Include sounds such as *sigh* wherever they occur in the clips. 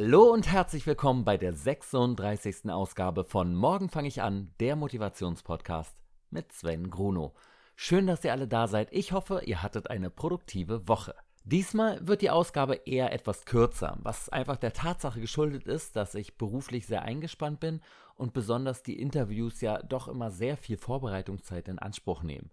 Hallo und herzlich willkommen bei der 36. Ausgabe von Morgen fange ich an, der Motivationspodcast mit Sven Gruno. Schön, dass ihr alle da seid. Ich hoffe, ihr hattet eine produktive Woche. Diesmal wird die Ausgabe eher etwas kürzer, was einfach der Tatsache geschuldet ist, dass ich beruflich sehr eingespannt bin und besonders die Interviews ja doch immer sehr viel Vorbereitungszeit in Anspruch nehmen.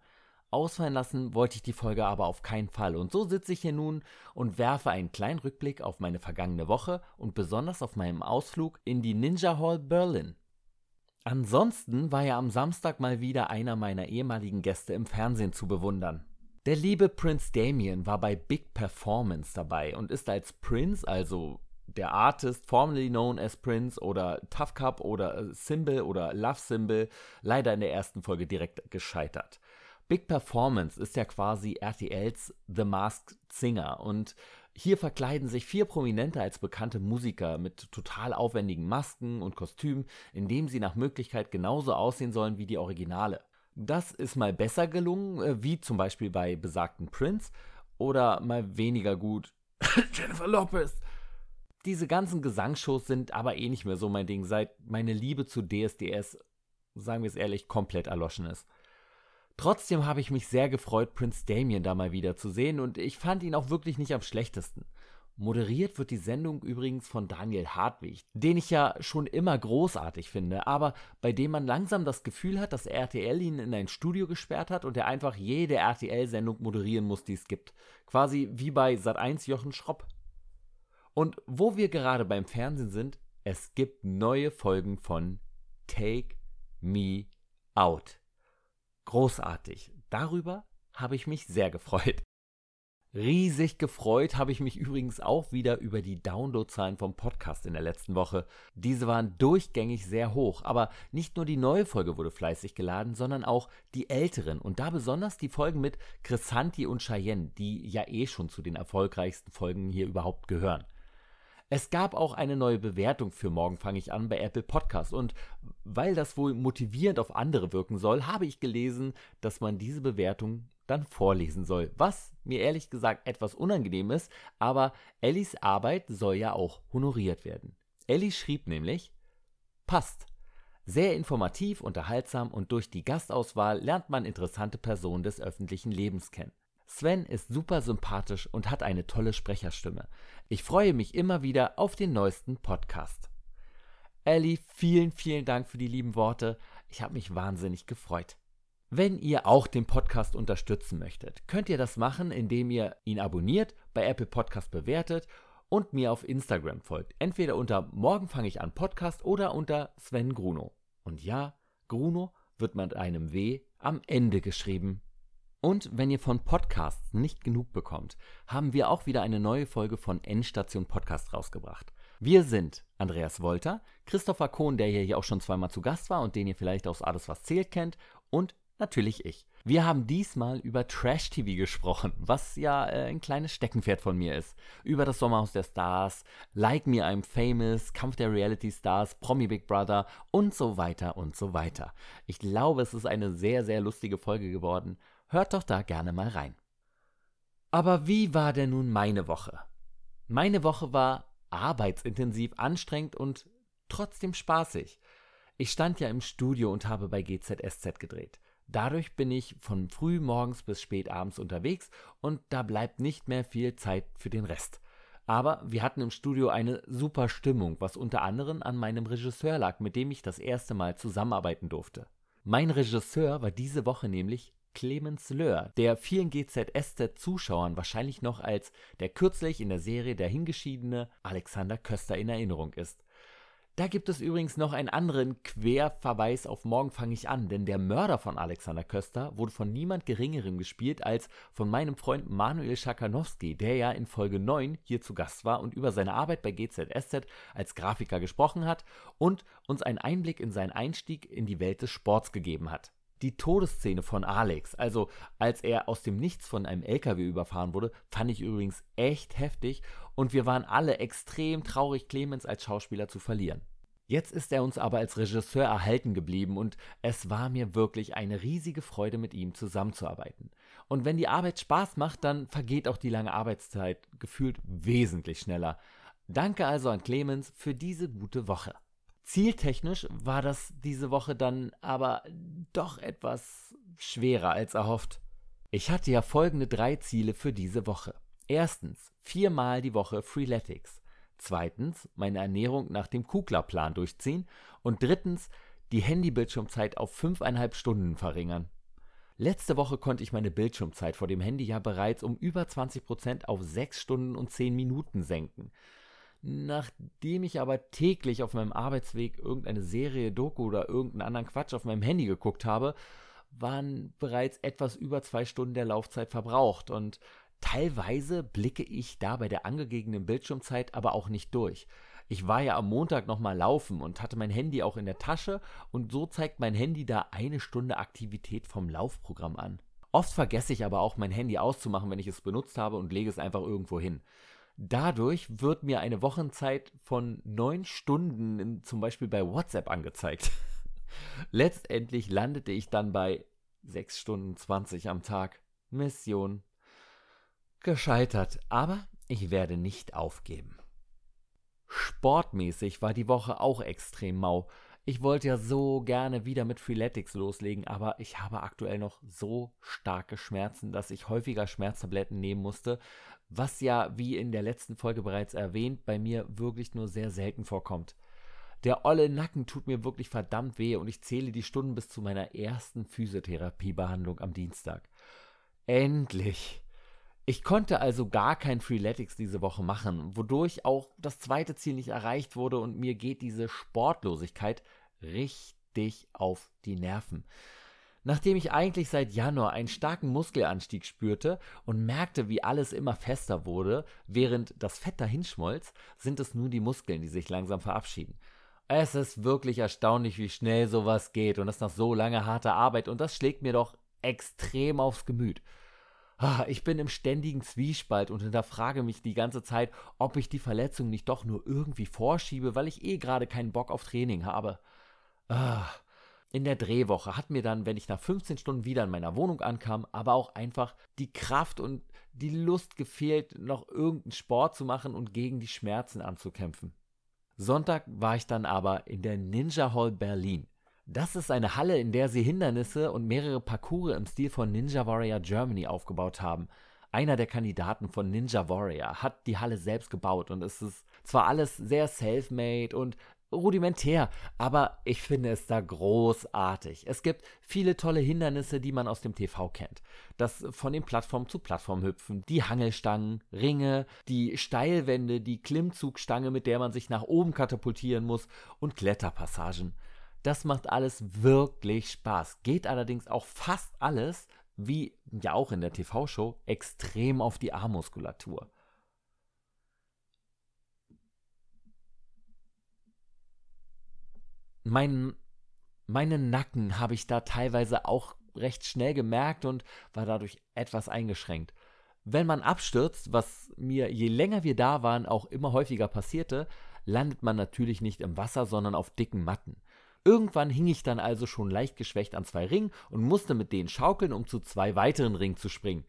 Ausfallen lassen wollte ich die Folge aber auf keinen Fall. Und so sitze ich hier nun und werfe einen kleinen Rückblick auf meine vergangene Woche und besonders auf meinen Ausflug in die Ninja Hall Berlin. Ansonsten war ja am Samstag mal wieder einer meiner ehemaligen Gäste im Fernsehen zu bewundern. Der liebe Prince Damien war bei Big Performance dabei und ist als Prince, also der Artist, formerly known as Prince oder Tough Cup oder Symbol oder Love Symbol, leider in der ersten Folge direkt gescheitert. Big Performance ist ja quasi RTLs The Masked Singer und hier verkleiden sich vier Prominente als bekannte Musiker mit total aufwendigen Masken und Kostümen, indem sie nach Möglichkeit genauso aussehen sollen wie die Originale. Das ist mal besser gelungen, äh, wie zum Beispiel bei besagten Prince, oder mal weniger gut *laughs* Jennifer Lopez. Diese ganzen Gesangsshows sind aber eh nicht mehr so mein Ding, seit meine Liebe zu DSDS, sagen wir es ehrlich, komplett erloschen ist. Trotzdem habe ich mich sehr gefreut, Prince Damien da mal wieder zu sehen und ich fand ihn auch wirklich nicht am schlechtesten. Moderiert wird die Sendung übrigens von Daniel Hartwig, den ich ja schon immer großartig finde, aber bei dem man langsam das Gefühl hat, dass RTL ihn in ein Studio gesperrt hat und er einfach jede RTL-Sendung moderieren muss, die es gibt. Quasi wie bei Sat1 Jochen Schropp. Und wo wir gerade beim Fernsehen sind, es gibt neue Folgen von Take Me Out. Großartig. Darüber habe ich mich sehr gefreut. Riesig gefreut habe ich mich übrigens auch wieder über die Downloadzahlen vom Podcast in der letzten Woche. Diese waren durchgängig sehr hoch, aber nicht nur die neue Folge wurde fleißig geladen, sondern auch die älteren und da besonders die Folgen mit Chrisanti und Cheyenne, die ja eh schon zu den erfolgreichsten Folgen hier überhaupt gehören. Es gab auch eine neue Bewertung für Morgen fange ich an bei Apple Podcast und weil das wohl motivierend auf andere wirken soll, habe ich gelesen, dass man diese Bewertung dann vorlesen soll, was mir ehrlich gesagt etwas unangenehm ist, aber Ellis Arbeit soll ja auch honoriert werden. Ellie schrieb nämlich, passt. Sehr informativ, unterhaltsam und durch die Gastauswahl lernt man interessante Personen des öffentlichen Lebens kennen. Sven ist super sympathisch und hat eine tolle Sprecherstimme. Ich freue mich immer wieder auf den neuesten Podcast. Ellie, vielen, vielen Dank für die lieben Worte. Ich habe mich wahnsinnig gefreut. Wenn ihr auch den Podcast unterstützen möchtet, könnt ihr das machen, indem ihr ihn abonniert, bei Apple Podcast bewertet und mir auf Instagram folgt. Entweder unter Morgen fange ich an Podcast oder unter Sven Gruno. Und ja, Gruno wird mit einem W am Ende geschrieben. Und wenn ihr von Podcasts nicht genug bekommt, haben wir auch wieder eine neue Folge von Endstation Podcast rausgebracht. Wir sind Andreas Wolter, Christopher Kohn, der hier auch schon zweimal zu Gast war und den ihr vielleicht aus Alles was zählt kennt, und natürlich ich. Wir haben diesmal über Trash TV gesprochen, was ja äh, ein kleines Steckenpferd von mir ist. Über das Sommerhaus der Stars, Like Me I'm Famous, Kampf der Reality Stars, Promi Big Brother und so weiter und so weiter. Ich glaube, es ist eine sehr, sehr lustige Folge geworden Hört doch da gerne mal rein. Aber wie war denn nun meine Woche? Meine Woche war arbeitsintensiv, anstrengend und trotzdem spaßig. Ich stand ja im Studio und habe bei GZSZ gedreht. Dadurch bin ich von früh morgens bis spät abends unterwegs und da bleibt nicht mehr viel Zeit für den Rest. Aber wir hatten im Studio eine super Stimmung, was unter anderem an meinem Regisseur lag, mit dem ich das erste Mal zusammenarbeiten durfte. Mein Regisseur war diese Woche nämlich Clemens Löhr, der vielen GZSZ-Zuschauern wahrscheinlich noch als der kürzlich in der Serie der hingeschiedene Alexander Köster in Erinnerung ist. Da gibt es übrigens noch einen anderen Querverweis auf Morgen fange ich an, denn der Mörder von Alexander Köster wurde von niemand Geringerem gespielt als von meinem Freund Manuel Schakanowski, der ja in Folge 9 hier zu Gast war und über seine Arbeit bei GZSZ als Grafiker gesprochen hat und uns einen Einblick in seinen Einstieg in die Welt des Sports gegeben hat die Todesszene von Alex, also als er aus dem Nichts von einem LKW überfahren wurde, fand ich übrigens echt heftig und wir waren alle extrem traurig, Clemens als Schauspieler zu verlieren. Jetzt ist er uns aber als Regisseur erhalten geblieben und es war mir wirklich eine riesige Freude, mit ihm zusammenzuarbeiten. Und wenn die Arbeit Spaß macht, dann vergeht auch die lange Arbeitszeit gefühlt wesentlich schneller. Danke also an Clemens für diese gute Woche. Zieltechnisch war das diese Woche dann aber doch etwas schwerer als erhofft. Ich hatte ja folgende drei Ziele für diese Woche. Erstens, viermal die Woche Freeletics. Zweitens, meine Ernährung nach dem Kugler-Plan durchziehen. Und drittens, die Handybildschirmzeit auf fünfeinhalb Stunden verringern. Letzte Woche konnte ich meine Bildschirmzeit vor dem Handy ja bereits um über 20% auf 6 Stunden und 10 Minuten senken. Nachdem ich aber täglich auf meinem Arbeitsweg irgendeine Serie, Doku oder irgendeinen anderen Quatsch auf meinem Handy geguckt habe, waren bereits etwas über zwei Stunden der Laufzeit verbraucht und teilweise blicke ich da bei der angegebenen Bildschirmzeit aber auch nicht durch. Ich war ja am Montag nochmal laufen und hatte mein Handy auch in der Tasche und so zeigt mein Handy da eine Stunde Aktivität vom Laufprogramm an. Oft vergesse ich aber auch mein Handy auszumachen, wenn ich es benutzt habe und lege es einfach irgendwo hin. Dadurch wird mir eine Wochenzeit von neun Stunden in, zum Beispiel bei WhatsApp angezeigt. *laughs* Letztendlich landete ich dann bei 6 Stunden 20 am Tag. Mission gescheitert, aber ich werde nicht aufgeben. Sportmäßig war die Woche auch extrem mau. Ich wollte ja so gerne wieder mit Freeletics loslegen, aber ich habe aktuell noch so starke Schmerzen, dass ich häufiger Schmerztabletten nehmen musste, was ja, wie in der letzten Folge bereits erwähnt, bei mir wirklich nur sehr selten vorkommt. Der olle Nacken tut mir wirklich verdammt weh und ich zähle die Stunden bis zu meiner ersten Physiotherapiebehandlung am Dienstag. Endlich! Ich konnte also gar kein Freeletics diese Woche machen, wodurch auch das zweite Ziel nicht erreicht wurde und mir geht diese Sportlosigkeit richtig auf die Nerven. Nachdem ich eigentlich seit Januar einen starken Muskelanstieg spürte und merkte, wie alles immer fester wurde, während das Fett dahinschmolz, sind es nun die Muskeln, die sich langsam verabschieden. Es ist wirklich erstaunlich, wie schnell sowas geht und das nach so langer harter Arbeit und das schlägt mir doch extrem aufs Gemüt. Ah, ich bin im ständigen Zwiespalt und hinterfrage mich die ganze Zeit, ob ich die Verletzung nicht doch nur irgendwie vorschiebe, weil ich eh gerade keinen Bock auf Training habe. Ah, in der Drehwoche hat mir dann, wenn ich nach 15 Stunden wieder in meiner Wohnung ankam, aber auch einfach die Kraft und die Lust gefehlt, noch irgendeinen Sport zu machen und gegen die Schmerzen anzukämpfen. Sonntag war ich dann aber in der Ninja Hall Berlin. Das ist eine Halle, in der sie Hindernisse und mehrere Parcours im Stil von Ninja Warrior Germany aufgebaut haben. Einer der Kandidaten von Ninja Warrior hat die Halle selbst gebaut und es ist zwar alles sehr self-made und rudimentär, aber ich finde es da großartig. Es gibt viele tolle Hindernisse, die man aus dem TV kennt. Das von den Plattform zu Plattform hüpfen, die Hangelstangen, Ringe, die Steilwände, die Klimmzugstange, mit der man sich nach oben katapultieren muss und Kletterpassagen. Das macht alles wirklich Spaß. Geht allerdings auch fast alles, wie ja auch in der TV-Show, extrem auf die Armmuskulatur. Mein, meinen Nacken habe ich da teilweise auch recht schnell gemerkt und war dadurch etwas eingeschränkt. Wenn man abstürzt, was mir je länger wir da waren auch immer häufiger passierte, landet man natürlich nicht im Wasser, sondern auf dicken Matten. Irgendwann hing ich dann also schon leicht geschwächt an zwei Ringen und musste mit denen schaukeln, um zu zwei weiteren Ringen zu springen.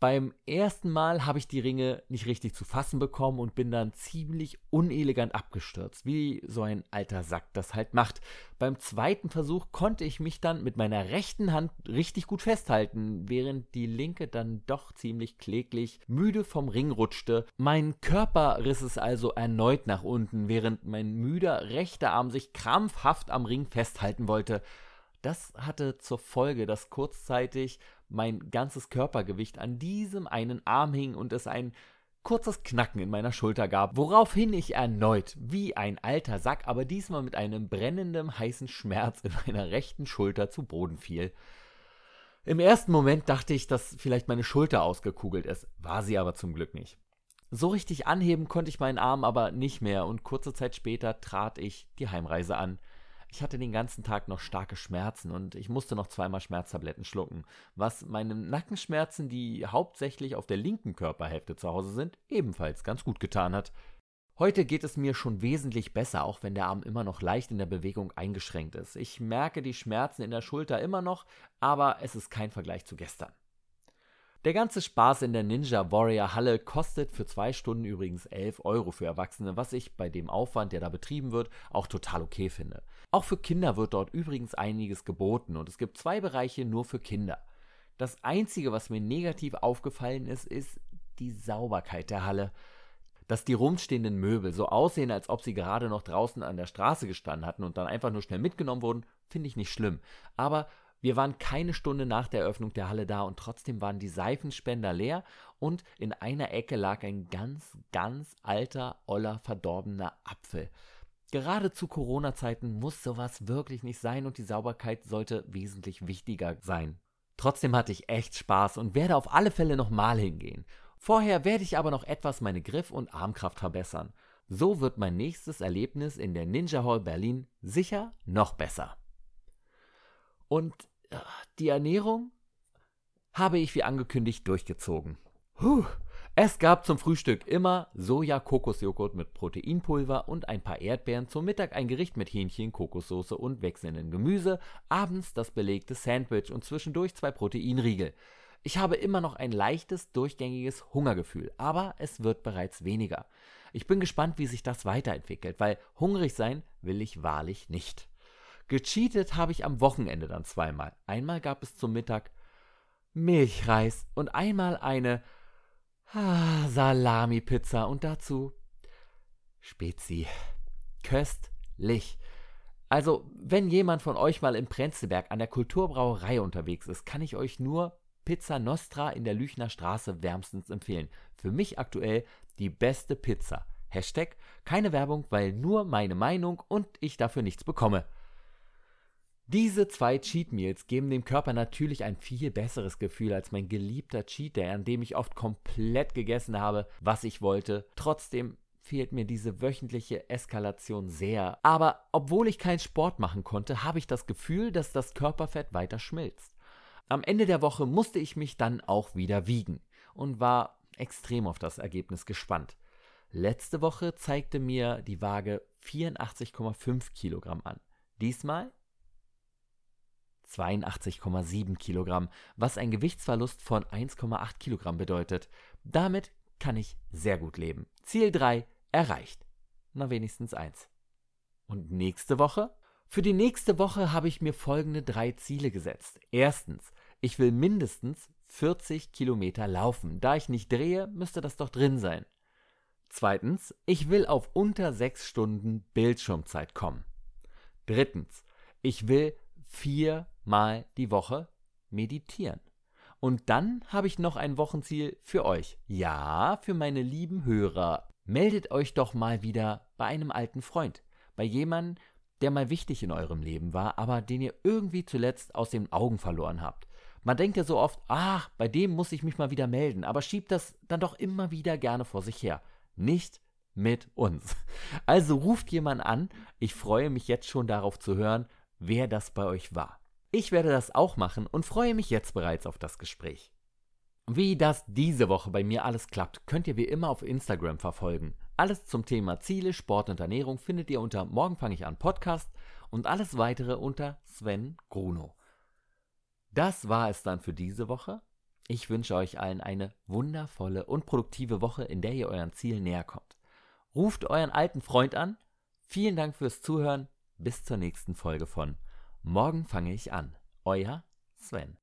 Beim ersten Mal habe ich die Ringe nicht richtig zu fassen bekommen und bin dann ziemlich unelegant abgestürzt, wie so ein alter Sack das halt macht. Beim zweiten Versuch konnte ich mich dann mit meiner rechten Hand richtig gut festhalten, während die linke dann doch ziemlich kläglich müde vom Ring rutschte. Mein Körper riss es also erneut nach unten, während mein müder rechter Arm sich krampfhaft am Ring festhalten wollte. Das hatte zur Folge, dass kurzzeitig mein ganzes Körpergewicht an diesem einen Arm hing und es ein kurzes Knacken in meiner Schulter gab, woraufhin ich erneut, wie ein alter Sack, aber diesmal mit einem brennenden heißen Schmerz in meiner rechten Schulter zu Boden fiel. Im ersten Moment dachte ich, dass vielleicht meine Schulter ausgekugelt ist, war sie aber zum Glück nicht. So richtig anheben konnte ich meinen Arm aber nicht mehr und kurze Zeit später trat ich die Heimreise an. Ich hatte den ganzen Tag noch starke Schmerzen und ich musste noch zweimal Schmerztabletten schlucken, was meinen Nackenschmerzen, die hauptsächlich auf der linken Körperhälfte zu Hause sind, ebenfalls ganz gut getan hat. Heute geht es mir schon wesentlich besser, auch wenn der Arm immer noch leicht in der Bewegung eingeschränkt ist. Ich merke die Schmerzen in der Schulter immer noch, aber es ist kein Vergleich zu gestern. Der ganze Spaß in der Ninja Warrior Halle kostet für zwei Stunden übrigens 11 Euro für Erwachsene, was ich bei dem Aufwand, der da betrieben wird, auch total okay finde. Auch für Kinder wird dort übrigens einiges geboten und es gibt zwei Bereiche nur für Kinder. Das Einzige, was mir negativ aufgefallen ist, ist die Sauberkeit der Halle. Dass die rumstehenden Möbel so aussehen, als ob sie gerade noch draußen an der Straße gestanden hatten und dann einfach nur schnell mitgenommen wurden, finde ich nicht schlimm. Aber wir waren keine Stunde nach der Eröffnung der Halle da und trotzdem waren die Seifenspender leer und in einer Ecke lag ein ganz, ganz alter, oller, verdorbener Apfel. Gerade zu Corona-Zeiten muss sowas wirklich nicht sein und die Sauberkeit sollte wesentlich wichtiger sein. Trotzdem hatte ich echt Spaß und werde auf alle Fälle nochmal hingehen. Vorher werde ich aber noch etwas meine Griff- und Armkraft verbessern. So wird mein nächstes Erlebnis in der Ninja Hall Berlin sicher noch besser. Und äh, die Ernährung habe ich wie angekündigt durchgezogen. Puh. Es gab zum Frühstück immer Soja-Kokosjoghurt mit Proteinpulver und ein paar Erdbeeren, zum Mittag ein Gericht mit Hähnchen, Kokossoße und wechselndem Gemüse, abends das belegte Sandwich und zwischendurch zwei Proteinriegel. Ich habe immer noch ein leichtes, durchgängiges Hungergefühl, aber es wird bereits weniger. Ich bin gespannt, wie sich das weiterentwickelt, weil hungrig sein will ich wahrlich nicht. Gecheatet habe ich am Wochenende dann zweimal. Einmal gab es zum Mittag Milchreis und einmal eine ah, Salami-Pizza und dazu Spezi. Köstlich. Also, wenn jemand von euch mal im Prenzlberg an der Kulturbrauerei unterwegs ist, kann ich euch nur Pizza Nostra in der Lüchner Straße wärmstens empfehlen. Für mich aktuell die beste Pizza. Hashtag keine Werbung, weil nur meine Meinung und ich dafür nichts bekomme. Diese zwei Cheat Meals geben dem Körper natürlich ein viel besseres Gefühl als mein geliebter Cheat Day, an dem ich oft komplett gegessen habe, was ich wollte. Trotzdem fehlt mir diese wöchentliche Eskalation sehr. Aber obwohl ich keinen Sport machen konnte, habe ich das Gefühl, dass das Körperfett weiter schmilzt. Am Ende der Woche musste ich mich dann auch wieder wiegen und war extrem auf das Ergebnis gespannt. Letzte Woche zeigte mir die Waage 84,5 Kilogramm an. Diesmal 82,7 Kilogramm, was ein Gewichtsverlust von 1,8 Kilogramm bedeutet. Damit kann ich sehr gut leben. Ziel 3 erreicht. Na wenigstens eins. Und nächste Woche? Für die nächste Woche habe ich mir folgende drei Ziele gesetzt. Erstens, ich will mindestens 40 Kilometer laufen. Da ich nicht drehe, müsste das doch drin sein. Zweitens, ich will auf unter 6 Stunden Bildschirmzeit kommen. Drittens, ich will viermal die Woche meditieren. Und dann habe ich noch ein Wochenziel für euch. Ja, für meine lieben Hörer. Meldet euch doch mal wieder bei einem alten Freund. Bei jemandem, der mal wichtig in eurem Leben war, aber den ihr irgendwie zuletzt aus den Augen verloren habt. Man denkt ja so oft, ach, bei dem muss ich mich mal wieder melden, aber schiebt das dann doch immer wieder gerne vor sich her. Nicht mit uns. Also ruft jemand an. Ich freue mich jetzt schon darauf zu hören, wer das bei euch war. Ich werde das auch machen und freue mich jetzt bereits auf das Gespräch. Wie das diese Woche bei mir alles klappt, könnt ihr wie immer auf Instagram verfolgen. Alles zum Thema Ziele, Sport und Ernährung findet ihr unter Morgen fange ich an Podcast und alles weitere unter Sven Gruno. Das war es dann für diese Woche. Ich wünsche euch allen eine wundervolle und produktive Woche, in der ihr euren Zielen näher kommt. Ruft euren alten Freund an. Vielen Dank fürs Zuhören bis zur nächsten Folge von Morgen fange ich an. Euer Sven.